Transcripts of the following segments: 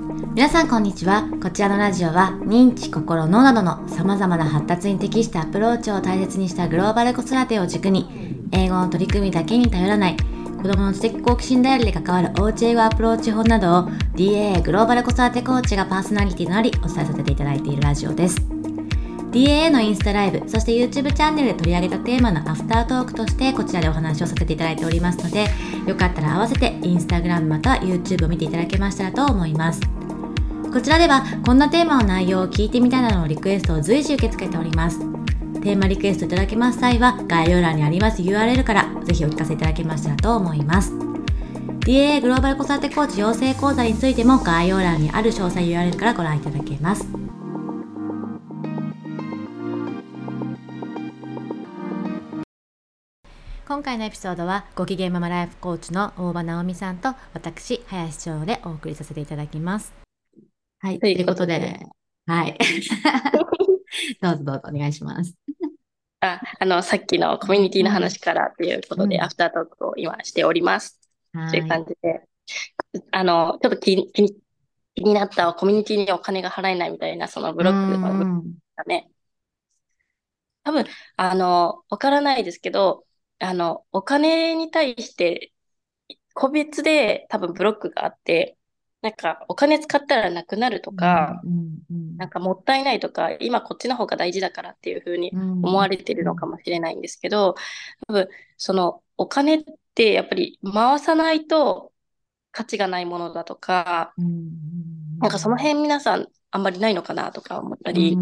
皆さんこんにちは。こちらのラジオは認知心脳などのさまざまな発達に適したアプローチを大切にしたグローバル子育てを軸に英語の取り組みだけに頼らない子どもの知的好奇心ダイヤルで関わるおうち英語アプローチ法などを DAA グローバル子育てコーチがパーソナリティとなりお伝えさせていただいているラジオです。DAA のインスタライブ、そして YouTube チャンネルで取り上げたテーマのアフタートークとしてこちらでお話をさせていただいておりますので、よかったら合わせて Instagram または YouTube を見ていただけましたらと思います。こちらではこんなテーマの内容を聞いてみたいなどのリクエストを随時受け付けております。テーマリクエストいただけます際は概要欄にあります URL からぜひお聞かせいただけましたらと思います。DAA グローバル子育てコーチ養成講座についても概要欄にある詳細 URL からご覧いただけます。今回のエピソードはご機嫌ママライフコーチの大場直美さんと私林翔でお送りさせていただきます。はい、ということで、はい。どうぞどうぞお願いします。あ、あの、さっきのコミュニティの話からということで、うん、アフタートークを今しております。とい。う感じで、あの、ちょっと気に気に気になったコミュニティにお金が払えないみたいな、そのブロックの部分がね、多分、あの、わからないですけど、あの、お金に対して個別で多分ブロックがあって、なんかお金使ったらなくなるとか、なんかもったいないとか、今こっちの方が大事だからっていうふうに思われてるのかもしれないんですけど、多分そのお金ってやっぱり回さないと価値がないものだとか、うん、なんかその辺皆さんあんまりないのかなとか思ったり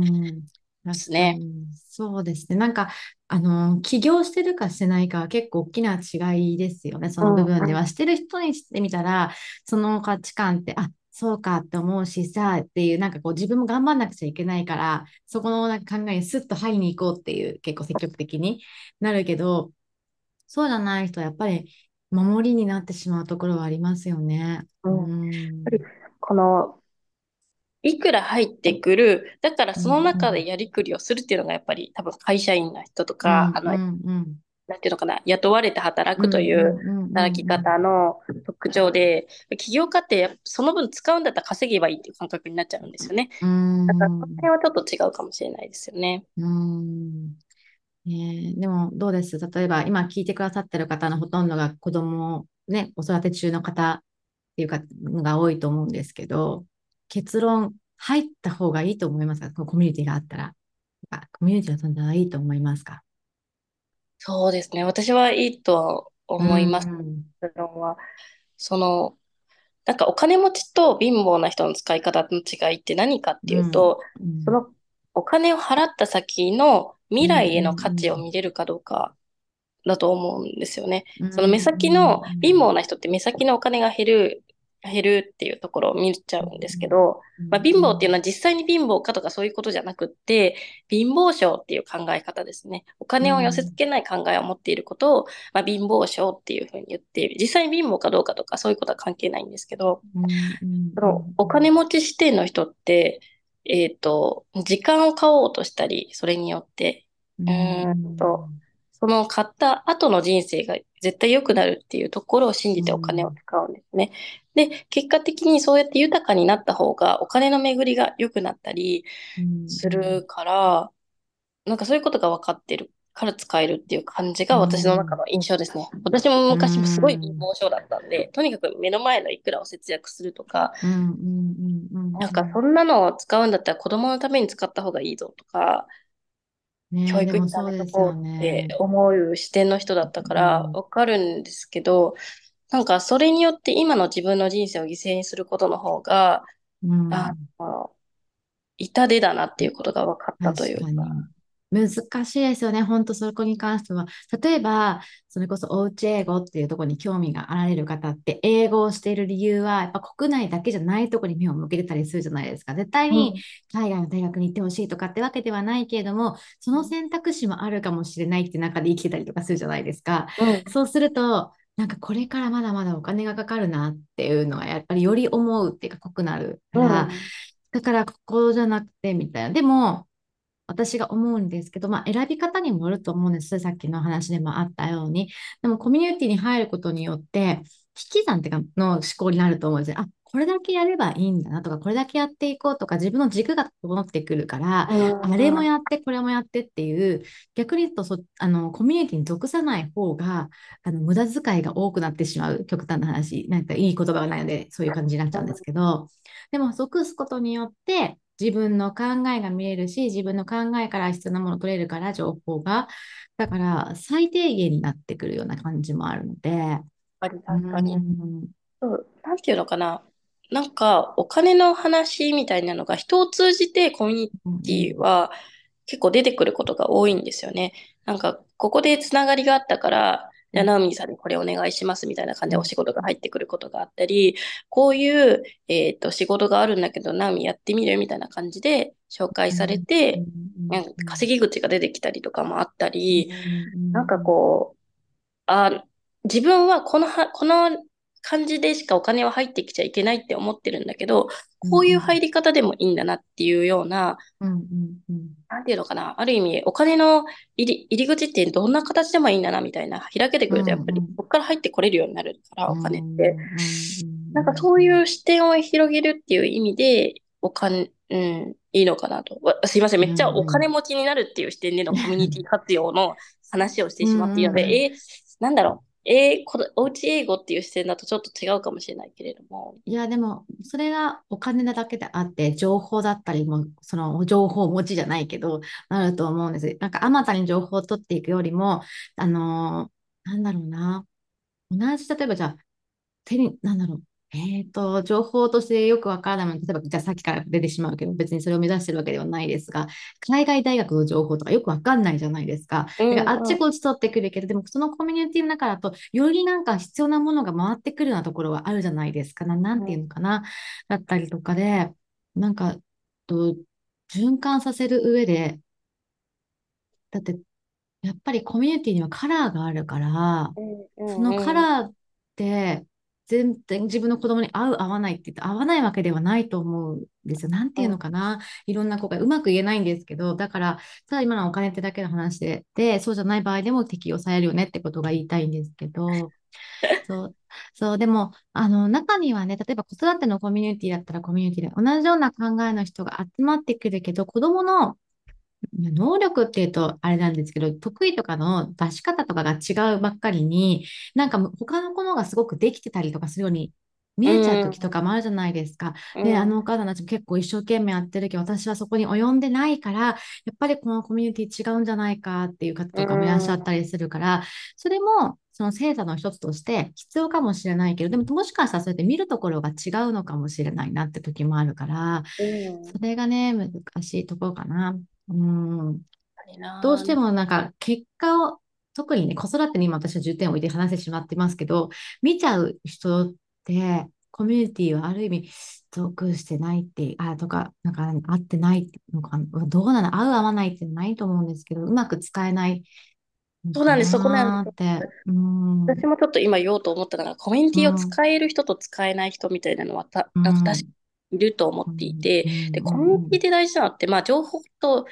ですね。そうですね。なんかあの、起業してるかしてないかは結構大きな違いですよね、その部分では。してる人にしてみたら、その価値観って、あ、そうかって思うしさっていう、なんかこう自分も頑張んなくちゃいけないから、そこのなんか考えにスッと入りに行こうっていう結構積極的になるけど、そうじゃない人はやっぱり守りになってしまうところはありますよね。うん、このいくら入ってくる、だからその中でやりくりをするっていうのがやっぱり多分会社員の人とか、あの、なんていうのかな、雇われて働くという働き方の特徴で、起業家ってその分使うんだったら稼げばいいっていう感覚になっちゃうんですよね。だからその辺はちょっと違うかもしれないですよね。うん。えー、でもどうです？例えば今聞いてくださってる方のほとんどが子供をね、子育て中の方っていうかのが多いと思うんですけど、結論入った方がいいと思いますか？コミュニティがあったら。コミュニティが存在はいいと思いますか？そうですね。私はいいと思います。結論は。その、なんかお金持ちと貧乏な人の使い方の違いって何かっていうと、うんうん、そのお金を払った先の未来への価値を見れるかどうかだと思うんですよね。その目先の貧乏な人って目先のお金が減る減るっていうところを見ちゃうんですけど、まあ、貧乏っていうのは実際に貧乏かとかそういうことじゃなくって、貧乏症っていう考え方ですね。お金を寄せ付けない考えを持っていることを、まあ、貧乏症っていうふうに言っている。実際に貧乏かどうかとかそういうことは関係ないんですけど、そのお金持ち視点の人って、えっ、ー、と、時間を買おうとしたり、それによって、うんと、その買った後の人生が絶対良くなるっていうところを信じてお金を使うんですね。で、結果的にそうやって豊かになった方がお金の巡りが良くなったりするから、なんかそういうことが分かってるから使えるっていう感じが私の中の印象ですね。私も昔もすごい貧乏症だったんで、とにかく目の前のいくらを節約するとか、なんかそんなのを使うんだったら子供のために使った方がいいぞとか、ね、教育にめとこうって思う視点の人だったからわかるんですけど、なんかそれによって今の自分の人生を犠牲にすることの方が、うん、あの痛手だなっていうことが分かったというか。難しいですよね、本当そこに関しては。例えば、それこそおうち英語っていうところに興味があられる方って、英語をしている理由は、やっぱ国内だけじゃないところに目を向けてたりするじゃないですか。絶対に海外の大学に行ってほしいとかってわけではないけれども、その選択肢もあるかもしれないって中で生きてたりとかするじゃないですか。うん、そうすると、なんかこれからまだまだお金がかかるなっていうのはやっぱりより思うっていうか濃くなるから、うん、だからここじゃなくてみたいな。でも私が思うんですけど、まあ、選び方にもよると思うんです。さっきの話でもあったように。でもコミュニティに入ることによって、引き算ってかの思考になると思うんですよ。あ、これだけやればいいんだなとか、これだけやっていこうとか、自分の軸が整ってくるから、あれもやって、これもやってっていう、逆に言うとそ、あの、コミュニティに属さない方が、あの、無駄遣いが多くなってしまう、極端な話、なんかいい言葉がないので、そういう感じになっちゃうんですけど、でも、属すことによって、自分の考えが見えるし、自分の考えから必要なものを取れるから、情報が。だから、最低限になってくるような感じもあるので。確かに。そう、なんていうのかな。なんか、お金の話みたいなのが人を通じてコミュニティは結構出てくることが多いんですよね。なんか、ここでつながりがあったから、じゃあ、ナオミさんにこれお願いしますみたいな感じでお仕事が入ってくることがあったり、こういう、えっと、仕事があるんだけど、ナオミやってみるみたいな感じで紹介されて、稼ぎ口が出てきたりとかもあったり、なんかこう、あ、自分はこのは、この感じでしかお金は入ってきちゃいけないって思ってるんだけど、こういう入り方でもいいんだなっていうような、うんうんうん、なんていうのかな、ある意味、お金の入り入り口ってどんな形でもいいんだなみたいな、開けてくると、やっぱりここから入ってこれるようになるから、お金って。なんかそういう視点を広げるっていう意味で、お金、うん、いいのかなと。すいません、めっちゃお金持ちになるっていう視点でのコミュニティ活用の話をしてしまっているので、えー、なんだろう。えー、こおうち英語っていう視点だとちょっと違うかもしれないけれども。いや、でも、それがお金なだけであって、情報だったりも、その情報持ちじゃないけど、なると思うんです。なんか、あまたに情報を取っていくよりも、あのー、なんだろうな。同じ、例えばじゃあ、手に、なんだろう。えっと、情報としてよくわからないもの、例えば、じゃあさっきから出てしまうけど、別にそれを目指してるわけではないですが、海外大学の情報とかよくわかんないじゃないですか。だからあっちこっち取ってくるけど、でもそのコミュニティの中だと、よりなんか必要なものが回ってくるようなところはあるじゃないですか。ななんていうのかな。だったりとかで、なんか、と循環させる上で、だって、やっぱりコミュニティにはカラーがあるから、そのカラーって、全然自分の子供に合う合わないって言って合わないわけではないと思うんですよ。なんていうのかな。いろんな子がうまく言えないんですけど、だから、ただ今のお金ってだけの話で、で、そうじゃない場合でも適用されるよねってことが言いたいんですけど、そう、そう、でも、あの、中にはね、例えば子育てのコミュニティだったらコミュニティで同じような考えの人が集まってくるけど、子供の能力っていうとあれなんですけど、得意とかの出し方とかが違うばっかりに、なんか他の子のがすごくできてたりとかするように見えちゃう時とかもあるじゃないですか。うん、で、あのお母さんたちも結構一生懸命やってるけど、私はそこに及んでないから、やっぱりこのコミュニティ違うんじゃないかっていう方とかもいらっしゃったりするから、それもその精査の一つとして必要かもしれないけど、でももしかしたらそうやって見るところが違うのかもしれないなって時もあるから、うん、それがね、難しいところかな。うん。どうしてもなんか結果を、特にね、子育てに今私は重点を置いて話してしまってますけど、見ちゃう人って、コミュニティはある意味、属してないって、あ、とか、なんか合ってないのか、どうなの合う合わないってないと思うんですけど、うまく使えないそうなんです、そこなんです。うん、私もちょっと今言おうと思ったのが、コミュニティを使える人と使えない人みたいなのはた、うん、いると思っていて、で、コミュニティで大事なのって、まあ、情報と、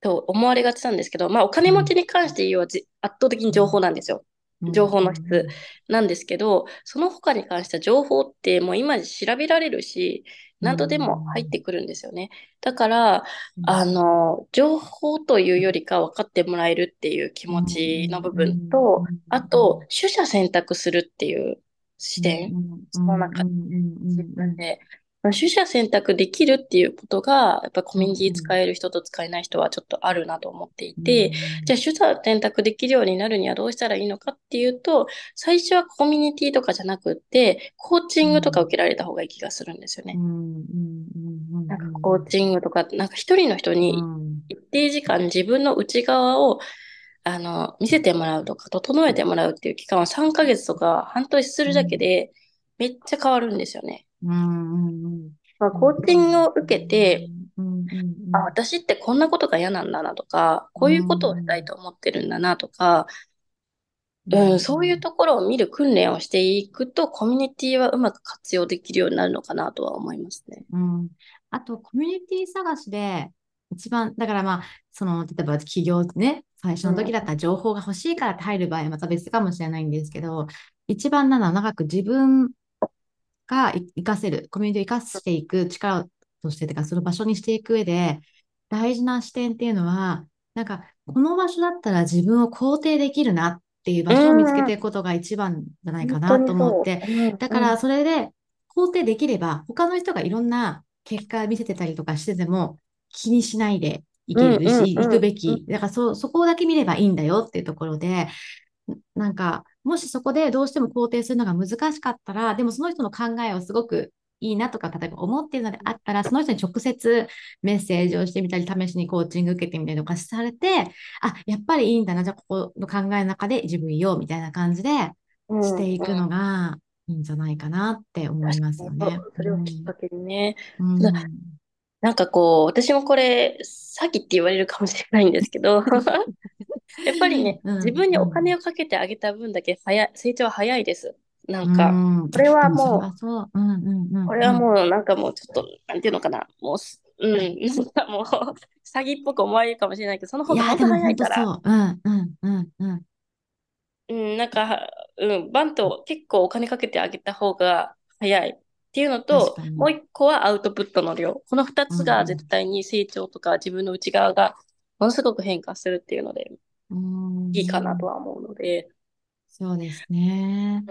と思われがちなんですけど、まあ、お金持ちに関して言うは圧倒的に情報なんですよ。情報の質なんですけど、その他に関しては情報ってもう今調べられるし、何度でも入ってくるんですよね。だから、あの、情報というよりか分かってもらえるっていう気持ちの部分と、あと、取捨選択するっていう視点、その中で自分で取捨選択できるっていうことが、やっぱコミュニティ使える人と使えない人はちょっとあるなと思っていて、じゃあ取捨選択できるようになるにはどうしたらいいのかっていうと、最初はコミュニティとかじゃなくって、コーチングとか受けられた方がいい気がするんですよね。なんかコーチングとか、なんか一人の人に一定時間自分の内側をあの、見せてもらうとか、整えてもらうっていう期間は3ヶ月とか半年するだけで、めっちゃ変わるんですよね。うんまあ、コーチングを受けて、あ、私ってこんなことが嫌なんだなとか、こういうことをしたいと思ってるんだなとか、うん、そういうところを見る訓練をしていくと、コミュニティはうまく活用できるようになるのかなとは思いますね。うん、あと、コミュニティ探しで、一番、だからまあ、その、例えば企業ね、最初の時だったら情報が欲しいからって入る場合はまた別かもしれないんですけど、一番なのは長く自分が活かせる、コミュニティを活かしていく力として、てかその場所にしていく上で、大事な視点っていうのは、なんか、この場所だったら自分を肯定できるなっていう場所を見つけていくことが一番じゃないかなと思って、だからそれで肯定できれば、他の人がいろんな結果見せてたりとかしてても気にしないでいけるし、行くべき。だからそ、そこだけ見ればいいんだよっていうところで、なんか、もしそこでどうしても肯定するのが難しかったら、でもその人の考えをすごくいいなとか、例えば思っているのであったら、その人に直接メッセージをしてみたり、試しにコーチング受けてみたりとかされて、あ、やっぱりいいんだな、じゃあここの考えの中で自分いようみたいな感じでしていくのがいいんじゃないかなって思いますよね。それをきっかけにね。うんなんかこう、私もこれ、詐欺って言われるかもしれないんですけど、やっぱりね、自分にお金をかけてあげた分だけ早成長は早いです。なんか、これはもう、これはもうなんかもうちょっと、なんていうのかな、もう、うん、なんかもう、詐欺っぽく思われるかもしれないけど、その方が本当早いから。う。ん、うん、うん、うん。うん、なんか、うん、バント結構お金かけてあげた方が早いっていうのと、もう一個はアウトプットの量。この二つが絶対に成長とか自分の内側がものすごく変化するっていうので、いいかなとは思うので。そうですね。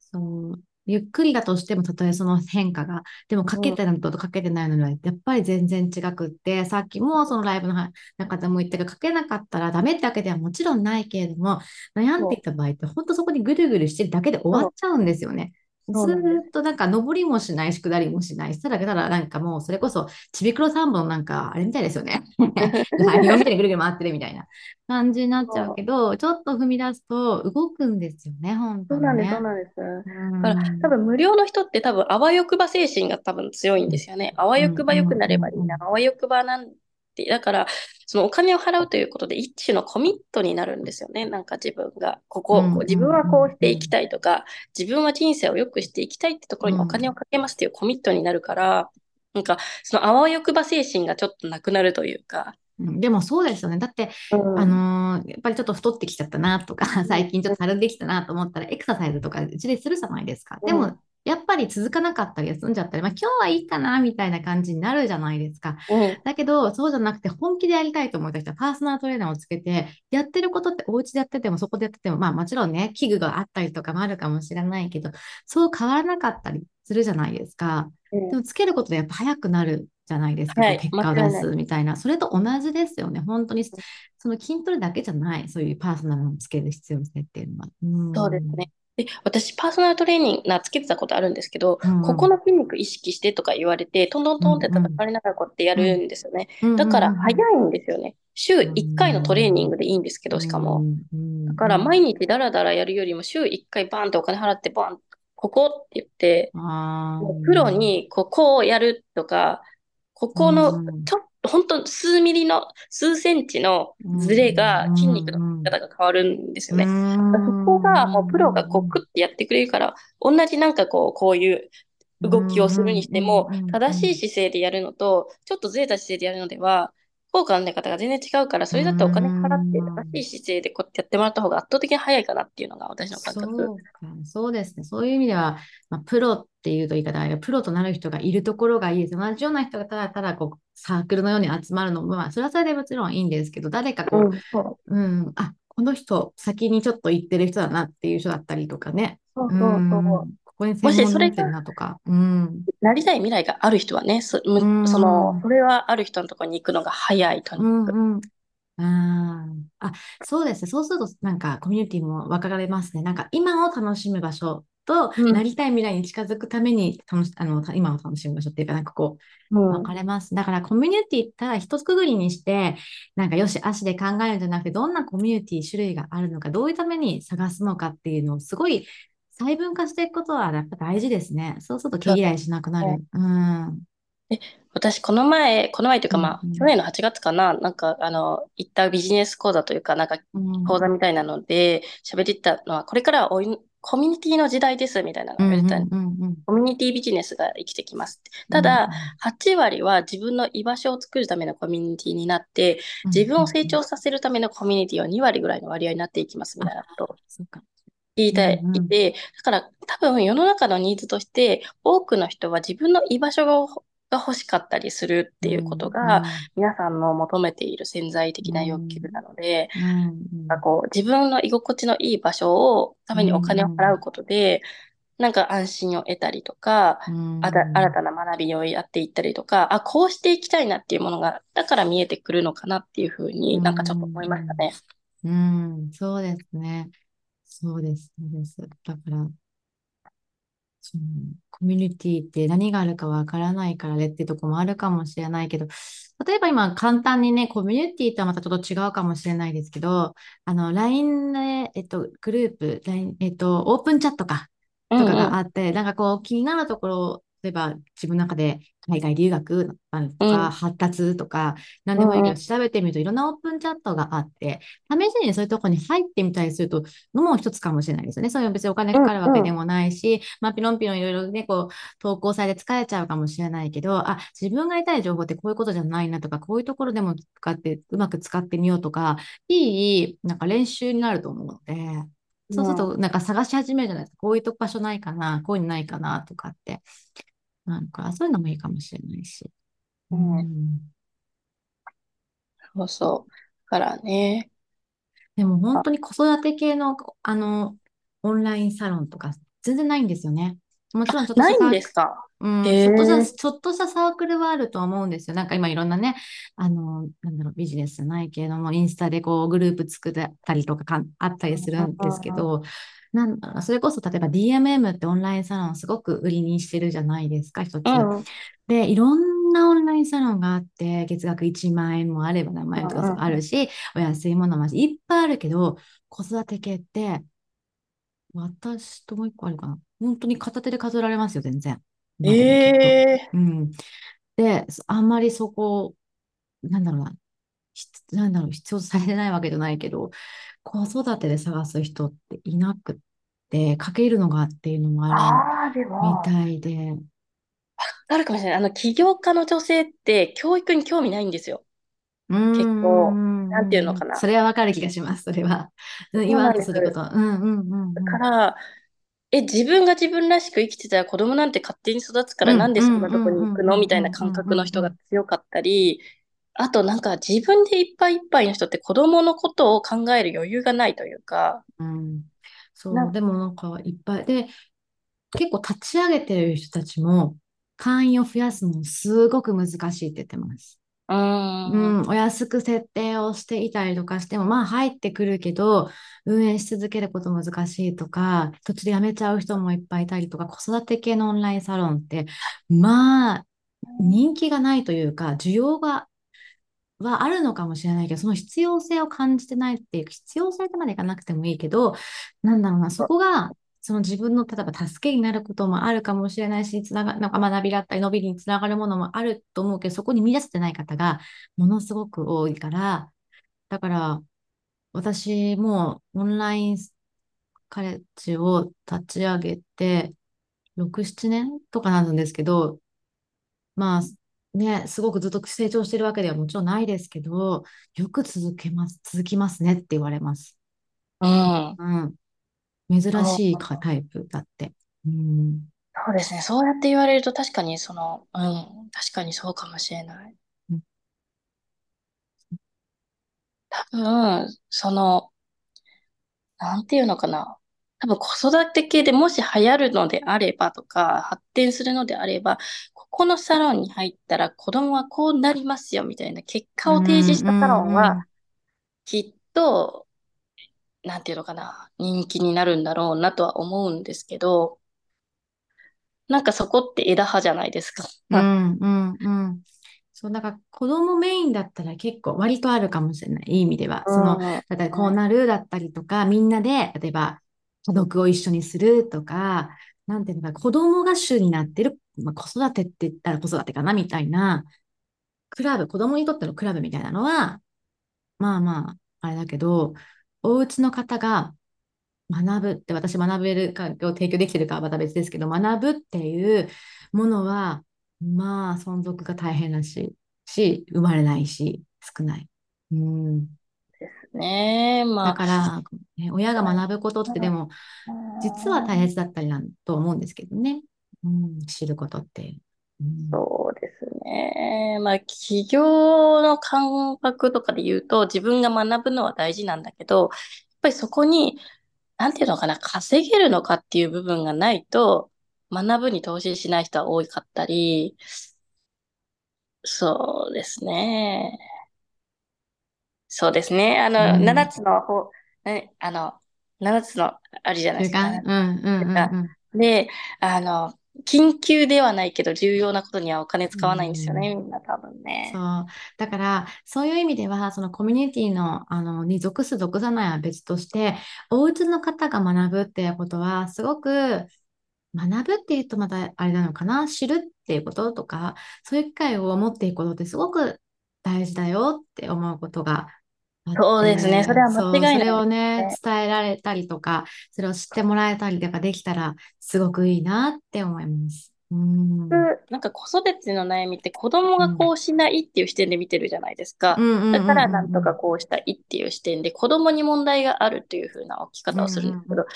そう。ゆっくりだとしても、たとえその変化が、でもかけてるのとかけてないのには、やっぱり全然違くって、さっきもそのライブの中でも言ったけど、かけなかったらダメってわけではもちろんないけれども、悩んでいた場合って、本当そこにぐるぐるしてるだけで終わっちゃうんですよね。ずっとなんか上りもしないし下りもしない。したらたらなんかもうそれこそちびくろ3本なんかあれみたいですよね。日本みたいにぐるぐる回ってるみたいな感じになっちゃうけど、ちょっと踏み出すと動くんですよね、本当に、ね。そうなんです、そうなんです。だから多分無料の人って多分あわよくば精神が多分強いんですよね。あわよくば良くなればいいな。あわよくばなんて、だから、そのお金を払うということで一種のコミットになるんですよね。なんか自分が、ここ、自分はこうしていきたいとか、自分は人生を良くしていきたいってところにお金をかけますっていうコミットになるから、なんか、そのあわよくば精神がちょっとなくなるというか、でもそうですよね。だって、うん、あのー、やっぱりちょっと太ってきちゃったなとか、最近ちょっとたるんできたなと思ったら、エクササイズとかうちでするじゃないですか。でも、やっぱり続かなかったり休んじゃったり、まあ、今日はいいかなみたいな感じになるじゃないですか。うん、だけど、そうじゃなくて本気でやりたいと思った人はパーソナルトレーナーをつけて、やってることってお家でやっててもそこでやってても、まあもちろんね、器具があったりとかもあるかもしれないけど、そう変わらなかったりするじゃないですか。うん、でもつけることでやっぱ早くなるじゃないですか、はい、結果を出すみたいな。それと同じですよね。本当に、その筋トレだけじゃない、そういうパーソナルをつける必要性っていうのは。うん、そうですね。で、私、パーソナルトレーニングなつけてたことあるんですけど、うん、ここの筋肉意識してとか言われて、トントントンって叩かれながらこうやってやるんですよね。うん、だから早いんですよね。週1回のトレーニングでいいんですけど、しかも。だから毎日ダラダラやるよりも週1回バンってお金払ってバンここって言って、プロにここをやるとか、ここのちょっ本当数ミリの、数センチのズレが筋肉の方が変わるんですよね。そこがもうプロがこうクッてやってくれるから、同じなんかこう、こういう動きをするにしても、正しい姿勢でやるのと、ちょっとずれた姿勢でやるのでは、効果の出方が全然違うから、それだったらお金払って正しい姿勢でこうやってもらった方が圧倒的に早いかなっていうのが私の感覚。そうそうですね。そういう意味では、まあ、プロっていうと言い方は、プロとなる人がいるところがいいです。同じような人がただただこうサークルのように集まるのも、まあ、それはそれでもちろんいいんですけど、誰かこう、うん、うん、あ、この人、先にちょっと行ってる人だなっていう人だったりとかね。そうそうそう。うんここに専門になってるなとか。うん、なりたい未来がある人はね、そ,、うん、その、それはある人のところに行くのが早いとにかく。うんうんああ、そうですね。そうすると、なんかコミュニティも分かれますね。なんか今を楽しむ場所と、なりたい未来に近づくために楽し、あの、今を楽しむ場所っていうか、なんかこう、分かれます。だからコミュニティただ一つくぐりにして、なんかよし、足で考えるんじゃなくて、どんなコミュニティ種類があるのか、どういうために探すのかっていうのをすごい細分化していくことはやっぱ大事ですね。そうすると毛嫌いしなくなる。うん。え、私、この前、この前というか、まあ、去年の8月かな、なんか、あの、行ったビジネス講座というか、なんか、講座みたいなので、喋ってたのは、これからおいコミュニティの時代です、みたいなのた、コミュニティビジネスが生きてきます。ただ、8割は自分の居場所を作るためのコミュニティになって、自分を成長させるためのコミュニティは2割ぐらいの割合になっていきます、みたいなこと。いて、うんうん。いて、だから多分世の中のニーズとして、多くの人は自分の居場所がが欲しかったりするっうていうことが、ん皆さんの求めている潜在う的な欲求んなので、うんなんかこう自分の居心地のいい場所をたうめにお金を払うんことで、なんか安心を得たりとか、うあた新んたな学びをやっていったりとか、あ、こうしていきたいなっていうものが、だから見えてくるのかなっていうふううになんかちょっと思いましたんね。うんそうですね。そうです、そうです。だから、そのコミュニティって何があるかわからないからねってところもあるかもしれないけど、例えば今簡単にね、コミュニティとはまたちょっと違うかもしれないですけど、あの、LINE で、えっと、グループ、LINE、えっと、オープンチャットか、とかうんうん。があって、なんかこう気になるところ、例えば自分の中で海外留学とかうん。発達とか、何でもいいけど。調べてみるといろんなオープンチャットがあって、試しにそういうところに入ってみたりするとのも一つかもしれないですよね。そういう別にお金うかかるわけでんもないし、まあ、ピロンピロンいろいろね、こう、投稿されて疲れちゃうかもしれないけど、あ、自分が得たい情報ってこういうことじゃないなとか、こういうところでも使って、うまく使ってみようとか、いい、なんか練習になると思うので、そうするうん。と、なんか探し始めるじゃないですか。こういう場所ないかな、こういうのないかなとかって。なんか、そういうのもいいかもしれないし。ううん。ん。そうそう。だからね。でも本あ、当に子育て系の、あの、オンラインサロンとか全然ないんですよね。もちろんちょっとないんですか？うん、ちょっとした。ちょっとしたサークルはあるとは思うんですよ。なんか今いろんなね、あの、なんだろう、ビジネスじゃないけれども、インスタでこうグループ作ったりとかかんあったりするんですけど、なんだろうそれこそ例えば DMM ってオンラインサロンすごく売りにしてるじゃないですか、一つ。で、いろんなオンラインサロンがあって、月額1万円もあれば何万円とかあるし、お安いものもあるし、いっぱいあるけど、子育て系って、私ともう一個あるかな。本当に片手で数えられますよ、全然。ええ。うん。で、あんまりそこ、なんだろうな、ひなんだろう、必要とされてないわけじゃないけど、子育てで探す人っていなくって、かけるのがっていうのもあるみも、たいで、あるかもしれない。あの、起業家の女性って教育に興味ないんですよ。うんう結構、んなんていう。のかな。それはわかる気がします、それは。うん言わんそうなんです。とすること。うんうんうんだうん。から、え、自分が自分らしく生きてたら子供なんて勝手に育つからなんでそんなとこに行くの？みたいな感ん覚の人が強かったり、あとなんか自分でいっぱいいっぱいの人って子供のことを考える余裕がないというか、うん。うんそう、な、でもなんかいっぱい。で、結構立ち上げてる人たちも会員を増やすのすごく難しいって言ってます。う、ん、お安く設定をしていたりとかしても、まあ入ってくるけど、運営し続けること難しいとか、途中で辞めちゃう人もいっぱいいたりとか、子育て系のオンラインサロンって、まあ、人気がないというか、需要がはあるのかもしれないけど、その必要性を感じてないっていう、必要性とまでいかなくてもいいけど、なんだろうな、そこが、その自分の、例えば助けになることもあるかもしれないし、つなが、なんか学びだったり、伸びにつながるものもあると思うけど、そこに見出せてない方がものすごく多いから、だから、私もオンラインカレッジを立ち上げて、6、7年とかなんですけど、まあね、すごくずっと成長してるわけではもちろんないですけど、よく続けます、続きますねって言われます。うん、うん。珍しいかタイプだって。うん。そうですね。そうやって言われると確かにその、うん、確かにそうかもしれない。多分、その、なんていうのかな。多分子育て系でもし流行るのであればとか、発展するのであれば、ここのサロンに入ったら子供はこうなりますよみたいな結果を提うん、う示したサロンは、ん、うん。きっと、なんていうのかな、人気になるんだろうなとは思うんですけど、なんかそこって枝葉じゃないですか。うん、うん、うん。そう、だから子供メインだったら結構割とあるかもしれない。いい意味では。うその、ん。だからこうなるだったりとか、みんなで、例えば、家族を一緒にするとか、なんていうのか、子供が主になってる、まあ、子育てって言ったら子育てかなみたいな、クラブ、子供にとってのクラブみたいなのは、まあまあ、あれだけど、お家の方が学ぶって、私学べる環境を提供できてるかはまた別ですけど、学ぶっていうものは、まあ、存続が大変だし、し、生まれないし、少ない。うん。ね。まあ。だから、ね、親が学ぶことってでも、実は大切だったりなんと思うんですけどね。うん、知ることって。うん、そうですね。まあ、企業の感覚とかで言うと、自分が学ぶのは大事なんだけど、やっぱりそこに、なんていうのかな、稼げるのかっていう部分がないと、学ぶに投資しない人は多かったり、そうですね。そうですね。あの、うん、7つの方、あの、7つのあるじゃないですか。うんうんうん、で、あの、緊急ではないけど重要なことにはお金使わないんですよね、うん、みんな多分ね。そう。だから、そういう意味では、そのコミュニティの、あの、に属す、属さないは別として、お家の方が学ぶっていうことは、すごく、学ぶっていうとまたあれなのかな、知るっていうこととか、そういう機会を持っていくことってすごく大事だよって思うことがそうですね。それは間違いない、ね、それをね、伝えられたりとか、それを知ってもらえたりとかできたら、すごくいいなって思います。うん、なんか子育ての悩みって子供がこうしないっていう視点で見てるじゃないですか。だからなんとかこうしたいっていう視点で子供に問題があるというふうな置き方をするんですけど、突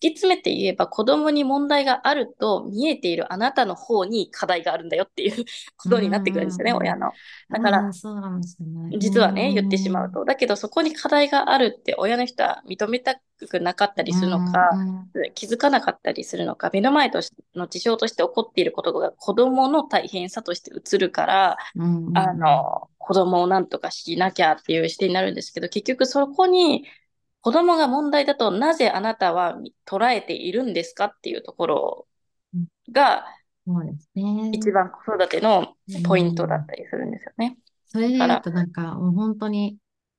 き詰めて言えば子供に問題があると見えているあなたの方に課題があるんだよっていうことになってくるんですよね、親の。だから、実はね、言ってしまうと。だけどそこに課題があるって親の人は認めたくなかったりするのか、気づかなかったりするのか、目の前としての事象として起こっていることが子供の大変さとして映るから、うんうん、あの、子供をなんとかしなきゃっていう視点になるんですけど、結局そこに子供が問題だとなぜあなたは捉えているんですかっていうところが、そうですね。一番子育てのポイントだったりするんですよね。それで言うとなんか、もう本当に、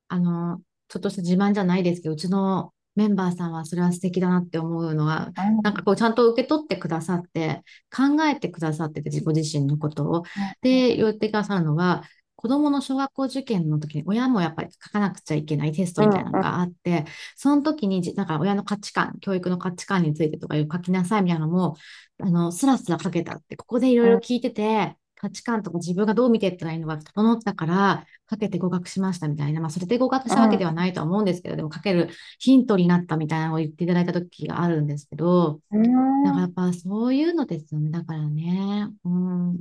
あの、ちょっとした自慢じゃないですけど、うちのメンバーさんはそれは素敵だなって思うのは、なんかこうちゃんと受け取ってくださって、考えてくださってて、自己自身のことを。で、言ってくださるのは、子供の小学校受験の時に親もやっぱり書かなくちゃいけないテストみたいなのがあって、その時に、なんか親の価値観、教育の価値観についてとかいう書きなさいみたいなのも、あの、スラスラ書けたって、ここでいろいろ聞いてて、価値観とか自分がどう見ていったらいいのか整ったから、かけて合格しましたみたいな、まあ、それで合格したわけではないとは思うんですけど、でもかけるヒントになったみたいなのを言っていただいた時があるんですけど、だからやっぱそういうのですよね。だからね。うん、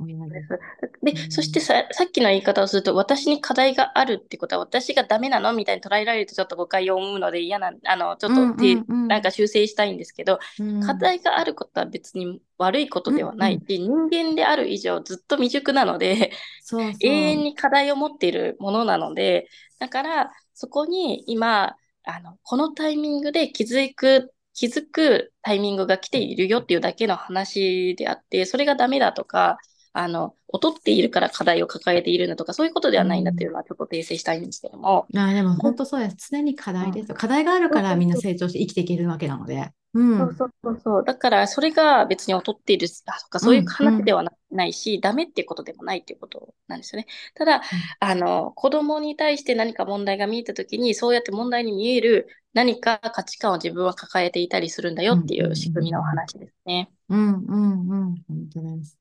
で、そしてさ、さっきの言い方をすると、私に課題があるってことは、私がダメなのみたいに捉えられるとちょっと誤解を生むので嫌な、あの、ちょっと、うんうんうん、なんか修正したいんですけど、うん、課題があることは別に悪いことではないし、うんうん、人間である以上ずっと未熟なので、そうそう。永遠に課題を持っているものなので、だからそこに今、あの、このタイミングで気づく、気づくタイミングが来ているよっていうだけの話であって、それがダメだとか、あの、劣っているから課題を抱えているんだとか、そういうことではないんだというのはちょっと訂正したいんですけども。あでも本当そうです。常に課題です。課題があるからみんな成長して生きていけるわけなので。うん、そうそうそうだから、それが別に劣っているとか、そういう話ではないし、うんうん、ダメっていうことでもないっていうことなんですよね。ただ、うん、あの、子供に対して何か問題が見えたときに、そうやって問題に見える何か価値観を自分は抱えていたりするんだよっていう仕組みの話ですね。うんうんうん、本当です。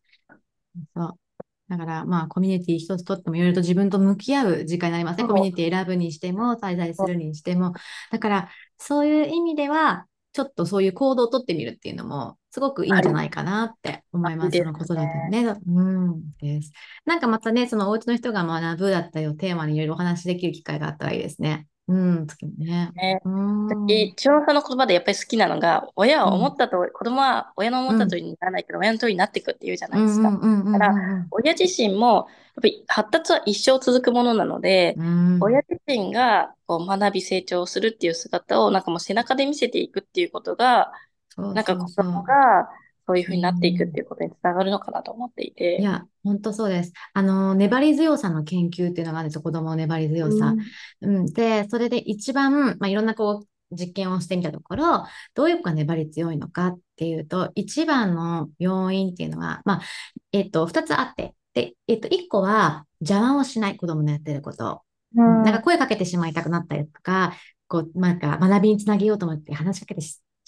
そう。だから、まあ、コミュニティ一つとってもいろいろと自分と向き合う時間になりますね。コミュニティ選ぶにしても、滞在するにしても。だから、そういう意味では、ちょっとそういう行動をとってみるっていうのも、すごくいいんじゃないかなって思います。その子育てね。うん、です。なんかまたね、そのお家の人が学ぶだったりをテーマにいろいろお話しできる機会があったらいいですね。うん、ね。ねうん。私、千代さんの言葉でやっぱり好きなのが、親は思ったと、うん、子供は親の思った通りにならないけど、うん、親の通りになっていくっていうじゃないですか。だから、親自身も、やっぱり発達は一生続くものなので、うん、親自身がこう学び成長するっていう姿を、なんかもう背中で見せていくっていうことが、なんか子供が、そういうふうになっていくっていうことにつながるのかなと思っていて。いや、本当そうです。あの、粘り強さの研究っていうのがあるんですよ。子供の粘り強さ。うん、うん、で、それで一番、まあ、いろんなこう、実験をしてみたところ、どういう子が粘り強いのかっていうと、一番の要因っていうのは、まあ、えっと、二つあって、で、えっと、一個は邪魔をしない子供のやってること。うん、なんか声かけてしまいたくなったりとか、こう、なんか学びにつなげようと思って話しかけて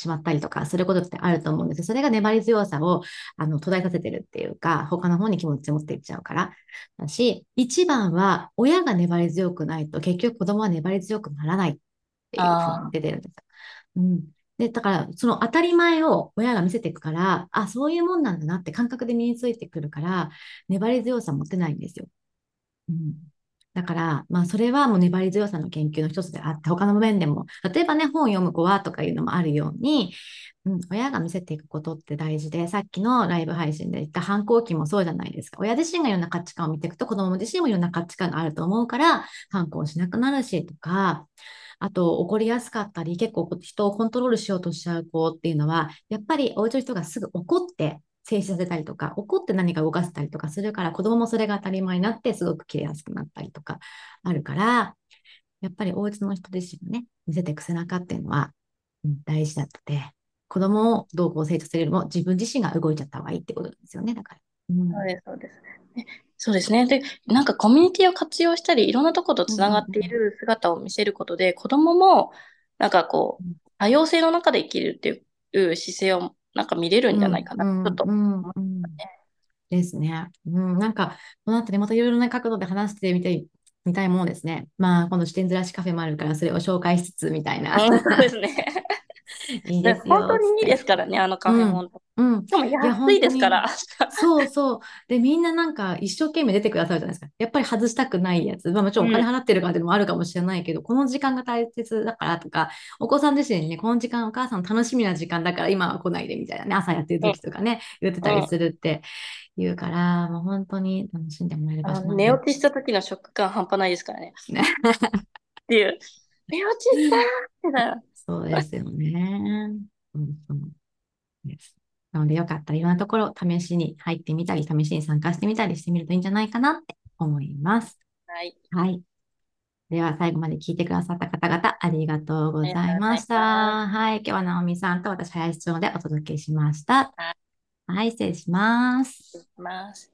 ししまったりとかすることってあると思うんですよ。それが粘り強さをあの途絶えさせてるっていうか、他の方に気持ちを持っていっちゃうから。だし、一番は親が粘り強くないと結局子供は粘り強くならないっていうふうに出てるんですよ。うん。で、だから、その当たり前を親が見せていくから、あ、そういうもんなんだなって感覚で身についてくるから、粘り強さ持てないんですよ。うん。だから、まあ、それはもう粘り強さの研究の一つであって、他の面でも、例えばね、本を読む子はとかいうのもあるように、うん、親が見せていくことって大事で、さっきのライブ配信で言った反抗期もそうじゃないですか。親自身がいろんな価値観を見ていくと、子供自身もいろんな価値観があると思うから、反抗しなくなるし、とか、あと怒りやすかったり、結構人をコントロールしようとしちゃう子っていうのは、やっぱりお家の人がすぐ怒って静止させたりとか、怒って何か動かせたりとかするから、子供もそれが当たり前になってすごく切れやすくなったりとかあるから、やっぱりお家の人自身がね、見せていく背中っていうのは、うん、大事だって、子供をどうこう成長するよりも自分自身が動いちゃった方がいいってことですよね、だから。うん、そうです、そうです。そうですね。で、なんかコミュニティを活用したり、いろんなところとつながっている姿を見せることで、子供も、なんかこう、多様性の中で生きるっていう姿勢を、なんか見れるんじゃないかな、ちょっと思いましたね。ですね。うん、なんか、この後でまたいろいろな角度で話してみたい、みたいものですね。まあ、今度視点ずらしカフェもあるから、それを紹介しつつみたいな。そうですね。いいですよ。本当にいいですからね、あのカフェも。うん。しかも安いですから。そうそう。で、みんななんか一生懸命出てくださるじゃないですか。やっぱり外したくないやつ。まあもちろんお金払ってるからっていうのもあるかもしれないけど、うん、この時間が大切だからとか、お子さん自身にね、この時間お母さん楽しみな時間だから今は来ないでみたいなね、朝やってる時とかね、言ってたりするって言うから、もう本当に楽しんでもらえれば寝落ちした時のショック感半端ないですからね。ねっていう。寝落ちしたってそうですよね。うんうんです。なので、よかったらいろんなところ試しに入ってみたり、試しに参加してみたりしてみるといいんじゃないかなって思います。はい。はい。では、最後まで聞いてくださった方々、ありがとうございました。はい。今日は直美さんと私、林町でお届けしました。はい。失礼します。失礼します。